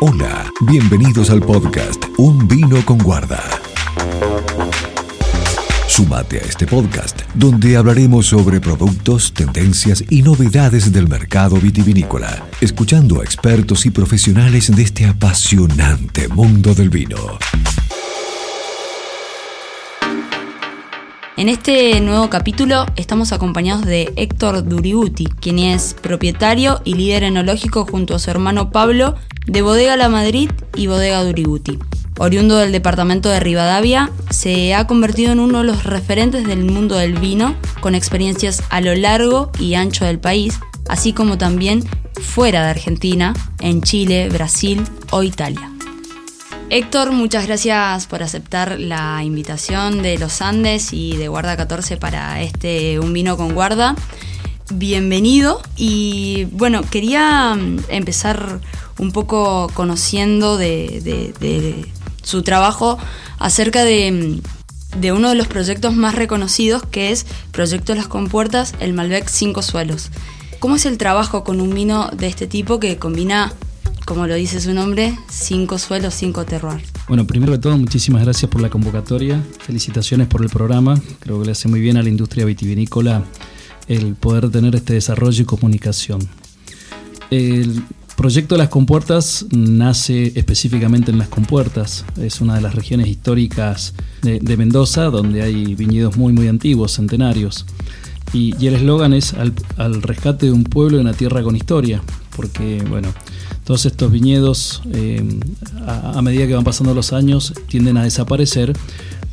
Hola, bienvenidos al podcast Un vino con guarda. Sumate a este podcast, donde hablaremos sobre productos, tendencias y novedades del mercado vitivinícola, escuchando a expertos y profesionales de este apasionante mundo del vino. En este nuevo capítulo estamos acompañados de Héctor Duriguti, quien es propietario y líder enológico junto a su hermano Pablo de Bodega La Madrid y Bodega Duriguti. Oriundo del departamento de Rivadavia, se ha convertido en uno de los referentes del mundo del vino, con experiencias a lo largo y ancho del país, así como también fuera de Argentina, en Chile, Brasil o Italia. Héctor, muchas gracias por aceptar la invitación de los Andes y de Guarda 14 para este Un vino con guarda. Bienvenido y bueno, quería mm, empezar un poco conociendo de, su trabajo acerca de, mm, de, uno de los proyectos más reconocidos que es Proyecto Las Compuertas, el Malbec Cinco Suelos. ¿Cómo es el trabajo con un vino de este tipo que combina como lo dice su nombre, cinco suelos, cinco terroir. Bueno, primero de todo, muchísimas gracias por la convocatoria, felicitaciones por el programa, creo que le hace muy bien a la industria vitivinícola el poder tener este desarrollo y comunicación. El proyecto las compuertas nace específicamente en las compuertas, es una de las regiones históricas de, Mendoza, donde hay viñedos muy muy antiguos, centenarios. Y, el eslogan es al, al rescate de un pueblo y una tierra con historia, porque bueno, todos estos viñedos, eh, a, medida que van pasando los años, tienden a desaparecer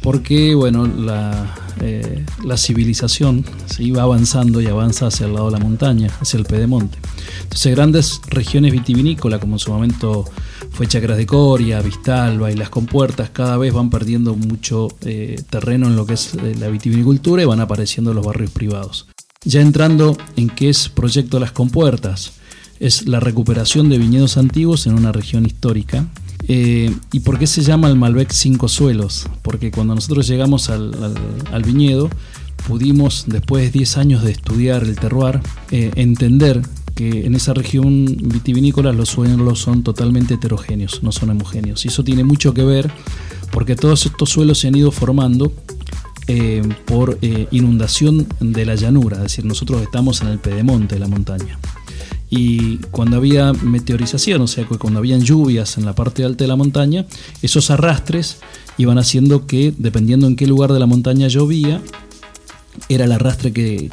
porque bueno, la, eh, civilización se va avanzando y avanza hacia el lado de la montaña, hacia el pedemonte. Entonces grandes regiones vitivinícolas, como en su momento fue Chacras de Coria, Vistalba y Las Compuertas, cada vez van perdiendo mucho eh, terreno en lo que es la vitivinicultura y van apareciendo los barrios privados. Ya entrando en qué es Proyecto Las Compuertas, es la recuperación de viñedos antiguos en una región histórica. Eh, ¿Y por qué se llama el Malbec Cinco Suelos? Porque cuando nosotros llegamos al, viñedo, pudimos, después de 10 años de estudiar el terroir, eh, entender que en esa región vitivinícola los suelos son totalmente heterogéneos, no son homogéneos. Y eso tiene mucho que ver porque todos estos suelos se han ido formando eh, por inundación de la llanura, es decir, nosotros estamos en el pedemonte de la montaña y cuando había meteorización, o sea, cuando habían lluvias en la parte alta de la montaña, esos arrastres iban haciendo que, dependiendo en qué lugar de la montaña llovía, era el arrastre que,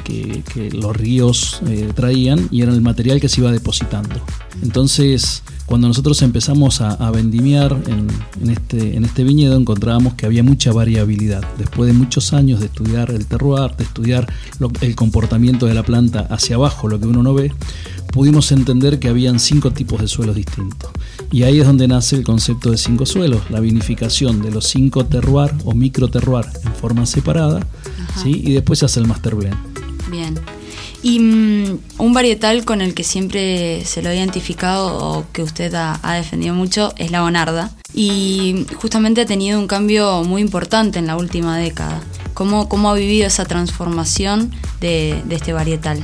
los ríos eh, traían y era el material que se iba depositando. Entonces, cuando nosotros empezamos a, vendimiar en, este, en este viñedo, encontrábamos que había mucha variabilidad. Después de muchos años de estudiar el terroir, de estudiar el comportamiento de la planta hacia abajo, lo que uno no ve, pudimos entender que habían cinco tipos de suelos distintos. Y ahí es donde nace el concepto de cinco suelos, la vinificación de los cinco terroir o micro terroir en forma separada, ¿sí? y después se hace el master blend. Bien. Y mm, un varietal con el que siempre se lo ha identificado o que usted ha, defendido mucho es la Bonarda. Y justamente ha tenido un cambio muy importante en la última década. ¿Cómo, cómo ha vivido esa transformación de, de este varietal?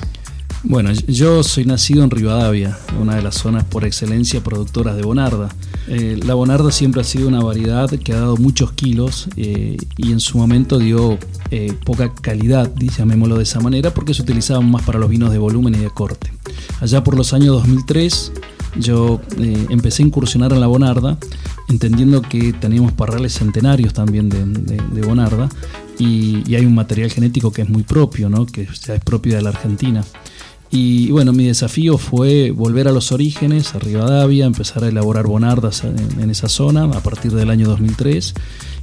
Bueno, yo soy nacido en Rivadavia, una de las zonas por excelencia productoras de Bonarda. Eh, la Bonarda siempre ha sido una variedad que ha dado muchos kilos eh, y en su momento dio eh, poca calidad, llamémoslo de esa manera, porque se utilizaba más para los vinos de volumen y de corte. Allá por los años 2003 yo empecé a incursionar en la Bonarda, entendiendo que teníamos parrales centenarios también de, Bonarda y, hay un material genético que es muy propio, ¿no? que es propio de la Argentina. Y bueno, mi desafío fue volver a los orígenes, a Rivadavia, empezar a elaborar bonardas en, esa zona a partir del año 2003.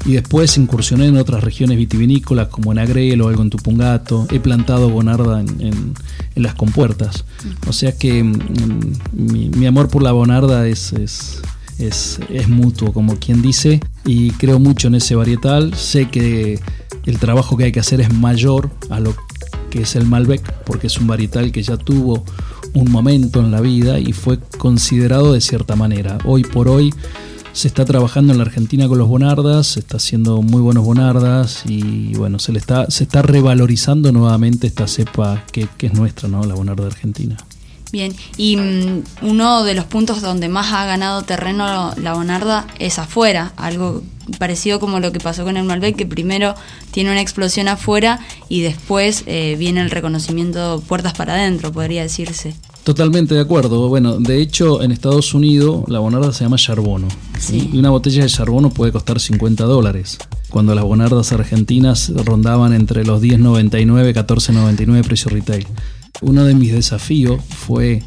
Y después incursioné en otras regiones vitivinícolas como en Agrelo, algo en Tupungato. He plantado bonarda en, las compuertas. O sea que mm, mi, amor por la bonarda es, es, es, es mutuo, como quien dice. Y creo mucho en ese varietal. Sé que el trabajo que hay que hacer es mayor a lo que es el Malbec, porque es un varietal que ya tuvo un momento en la vida y fue considerado de cierta manera. Hoy por hoy se está trabajando en la Argentina con los bonardas, se está haciendo muy buenos bonardas y bueno, se le está, se está revalorizando nuevamente esta cepa que, es nuestra, ¿no? La bonarda argentina. Bien, y mm, uno de los puntos donde más ha ganado terreno la Bonarda es afuera, algo parecido como lo que pasó con el Malbec, que primero tiene una explosión afuera y después eh, viene el reconocimiento puertas para adentro, podría decirse. Totalmente de acuerdo. Bueno, de hecho, en Estados Unidos la bonarda se llama charbono. Y una botella de charbono puede costar 50 dólares. Cuando las bonardas argentinas rondaban entre los 10.99 y 14.99 precio retail. Uno de mis desafíos fue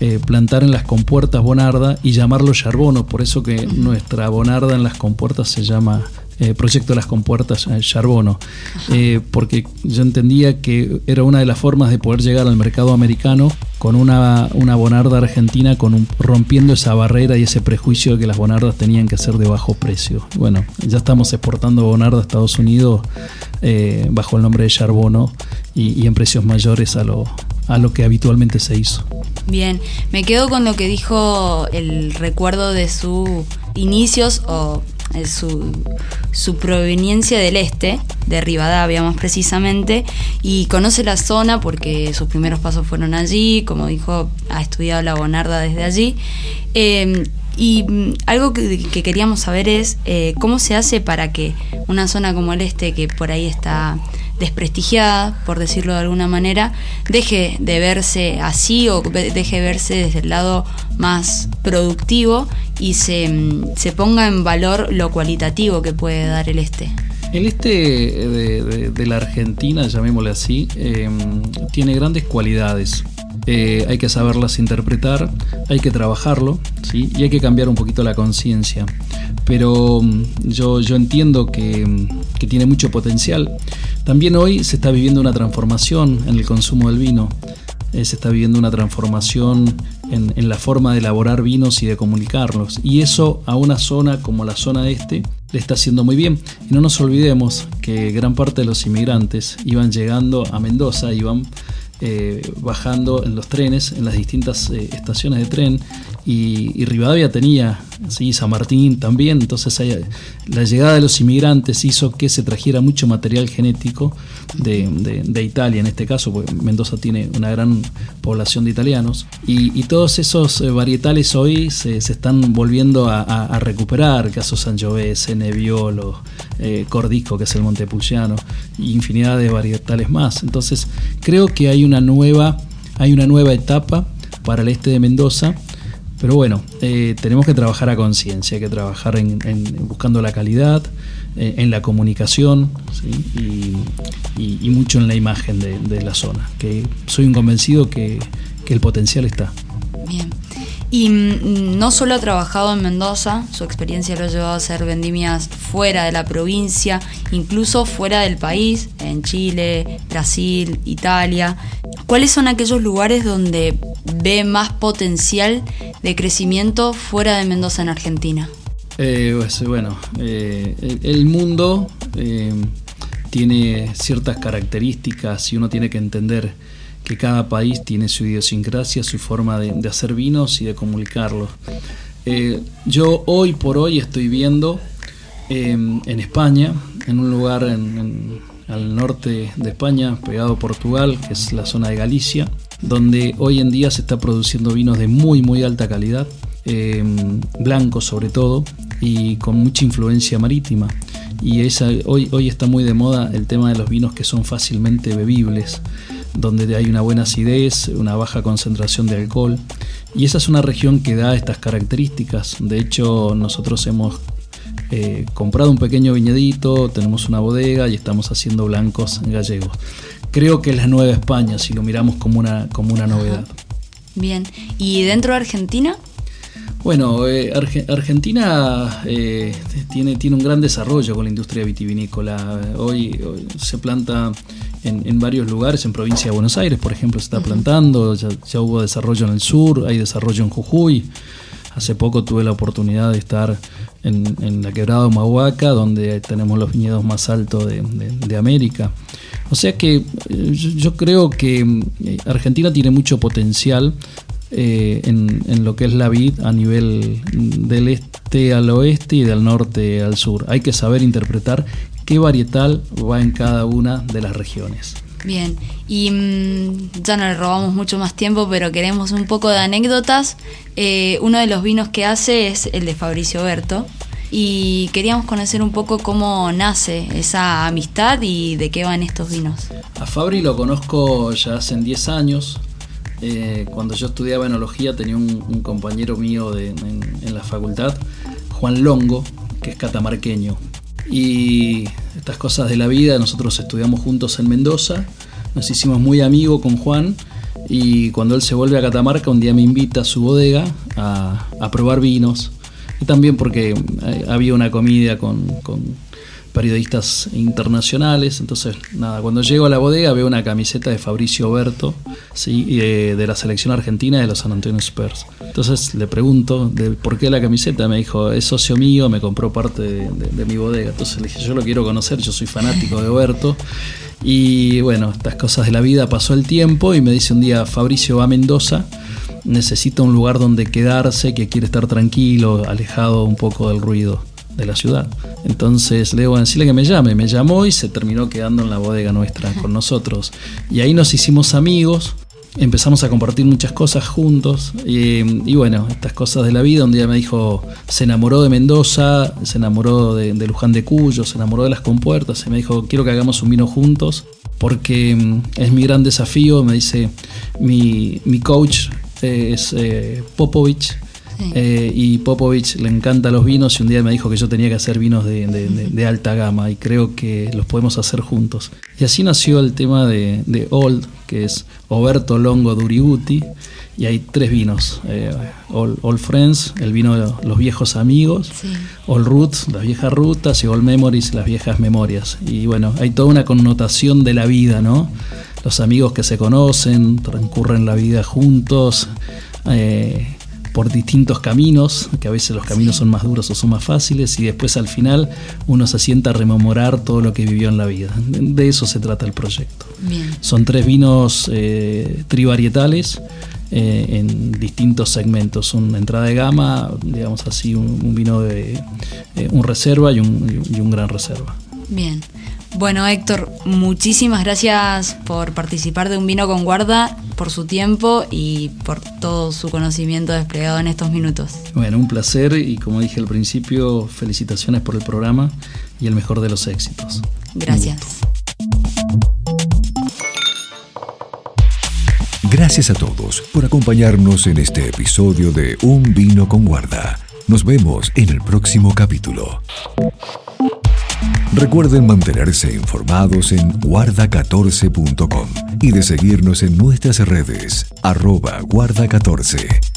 eh, plantar en las compuertas bonarda y llamarlo charbono. Por eso que nuestra bonarda en las compuertas se llama eh, proyecto de las compuertas eh, Charbono, eh, porque yo entendía que era una de las formas de poder llegar al mercado americano con una, una bonarda argentina con un, rompiendo esa barrera y ese prejuicio de que las bonardas tenían que ser de bajo precio. Bueno, ya estamos exportando bonarda a Estados Unidos bajo el nombre de Charbono y, y en precios mayores a lo, a lo que habitualmente se hizo. Bien, me quedo con lo que dijo el recuerdo de sus inicios o su, su, proveniencia del este, de Rivadavia más precisamente, y conoce la zona porque sus primeros pasos fueron allí, como dijo, ha estudiado la Bonarda desde allí. Em, y mm, algo que, queríamos saber es eh, cómo se hace para que una zona como el este, que por ahí está desprestigiada, por decirlo de alguna manera, deje de verse así o deje de verse desde el lado más productivo y se, mm, se ponga en valor lo cualitativo que puede dar el este. El este de, la Argentina, llamémosle así, em, tiene grandes cualidades. Eh, hay que saberlas interpretar, hay que trabajarlo ¿sí? y hay que cambiar un poquito la conciencia. Pero mm, yo, yo entiendo que, mm, que, tiene mucho potencial. También hoy se está viviendo una transformación en el consumo del vino. Eh, se está viviendo una transformación en, en, la forma de elaborar vinos y de comunicarlos. Y eso a una zona como la zona este le está haciendo muy bien. Y no nos olvidemos que gran parte de los inmigrantes iban llegando a Mendoza, iban eh, bajando en los trenes, en las distintas eh, estaciones de tren, y, Rivadavia tenía, ¿sí? San Martín también, entonces la llegada de los inmigrantes hizo que se trajera mucho material genético de, Italia, en este caso, porque Mendoza tiene una gran población de italianos, y, todos esos eh, varietales hoy se, están volviendo a, recuperar, caso Sangiovese, Nebbiolo, eh, Cordisco, que es el Montepulciano, y infinidad de varietales más. Entonces, creo que hay una nueva, hay una nueva etapa para el este de Mendoza pero bueno, eh, tenemos que trabajar a conciencia, hay que trabajar en, buscando la calidad, eh, en la comunicación y, mucho en la imagen de, la zona, que soy un convencido que, el potencial está. Bien. Y mm, no solo ha trabajado en Mendoza, su experiencia lo ha llevado a hacer vendimias fuera de la provincia, incluso fuera del país, en Chile, Brasil, Italia. ¿Cuáles son aquellos lugares donde ve más potencial de crecimiento fuera de Mendoza en Argentina? Eh, pues, bueno, eh, el mundo eh, tiene ciertas características y uno tiene que entender que cada país tiene su idiosincrasia, su forma de, hacer vinos y de comunicarlos. yo hoy por hoy estoy viendo en España, en un lugar al norte de España, pegado a Portugal, que es la zona de Galicia, donde hoy en día se está produciendo vinos de muy muy alta calidad, em, blancos sobre todo, y con mucha influencia marítima. Y esa, hoy, hoy está muy de moda el tema de los vinos que son fácilmente bebibles, donde hay una buena acidez, una baja concentración de alcohol. Y esa es una región que da estas características. De hecho, nosotros hemos eh, comprado un pequeño viñedito, tenemos una bodega y estamos haciendo blancos gallegos creo que es la nueva España, si lo miramos como una, como una novedad. Bien, ¿y dentro de Argentina? Bueno, eh, Argentina eh, tiene, tiene un gran desarrollo con la industria vitivinícola. Hoy, se planta en, varios lugares, en provincia de Buenos Aires, por ejemplo, se está plantando, ya, ya, hubo desarrollo en el sur, hay desarrollo en Jujuy. Hace poco tuve la oportunidad de estar en, la quebrada de Mahuaca, donde tenemos los viñedos más altos de América. O sea que eh, yo creo que eh, Argentina tiene mucho potencial eh, en, lo que es la vid a nivel del este al oeste y del norte al sur. Hay que saber interpretar qué varietal va en cada una de las regiones. Bien, y mm, ya no le robamos mucho más tiempo, pero queremos un poco de anécdotas. Eh, uno de los vinos que hace es el de Fabricio Berto. Y queríamos conocer un poco cómo nace esa amistad y de qué van estos vinos. A Fabri lo conozco ya hace 10 años. Eh, cuando yo estudiaba enología tenía un, compañero mío en, en la facultad, Juan Longo, que es catamarqueño. Y estas cosas de la vida, nosotros estudiamos juntos en Mendoza, nos hicimos muy amigos con Juan y cuando él se vuelve a Catamarca un día me invita a su bodega a, probar vinos y también porque eh, había una comida con, periodistas internacionales. Entonces, nada, cuando llego a la bodega veo una camiseta de Fabricio Berto, ¿sí? de, de la selección argentina de los San Antonio Spurs. Entonces le pregunto de por qué la camiseta. Me dijo, es socio mío, me compró parte de, mi bodega. Entonces le dije, yo lo quiero conocer, yo soy fanático de Berto. Y bueno, estas cosas de la vida, pasó el tiempo y me dice un día, Fabricio va a Mendoza necesita un lugar donde quedarse, que quiere estar tranquilo, alejado un poco del ruido de la ciudad. Entonces le digo, decirle que me llame. Me llamó y se terminó quedando en la bodega nuestra con nosotros. Y ahí nos hicimos amigos. Empezamos a compartir muchas cosas juntos y, bueno, estas cosas de la vida. Un día me dijo, se enamoró de Mendoza, se enamoró de, Luján de Cuyo, se enamoró de las compuertas y me dijo, quiero que hagamos un vino juntos porque mm, es mi gran desafío. Me dice, mi, mi coach es eh, Popovich, eh, y Popovich le encanta los vinos y un día me dijo que yo tenía que hacer vinos de, alta gama y creo que los podemos hacer juntos. Y así nació el tema de, Old, que es Oberto Longo Duributi, y hay tres vinos, eh, Old, Friends, el vino de los viejos amigos, Old Roots, las viejas rutas, y Old Memories, las viejas memorias. Y bueno, hay toda una connotación de la vida, ¿no? Los amigos que se conocen, transcurren la vida juntos. Eh, por distintos caminos, que a veces los caminos son más duros o son más fáciles, y después al final uno se sienta a rememorar todo lo que vivió en la vida. De eso se trata el proyecto. Son tres vinos eh, trivarietales. Eh, en distintos segmentos, una entrada de gama, digamos así, un, vino de eh, un reserva y un, y un gran reserva. Bien. Bueno, Héctor, muchísimas gracias por participar de Un Vino con Guarda, por su tiempo y por todo su conocimiento desplegado en estos minutos. Bueno, un placer y como dije al principio, felicitaciones por el programa y el mejor de los éxitos. Gracias. Gracias a todos por acompañarnos en este episodio de Un Vino con Guarda. Nos vemos en el próximo capítulo. Recuerden mantenerse informados en guarda14.com y de seguirnos en nuestras redes arroba guarda14.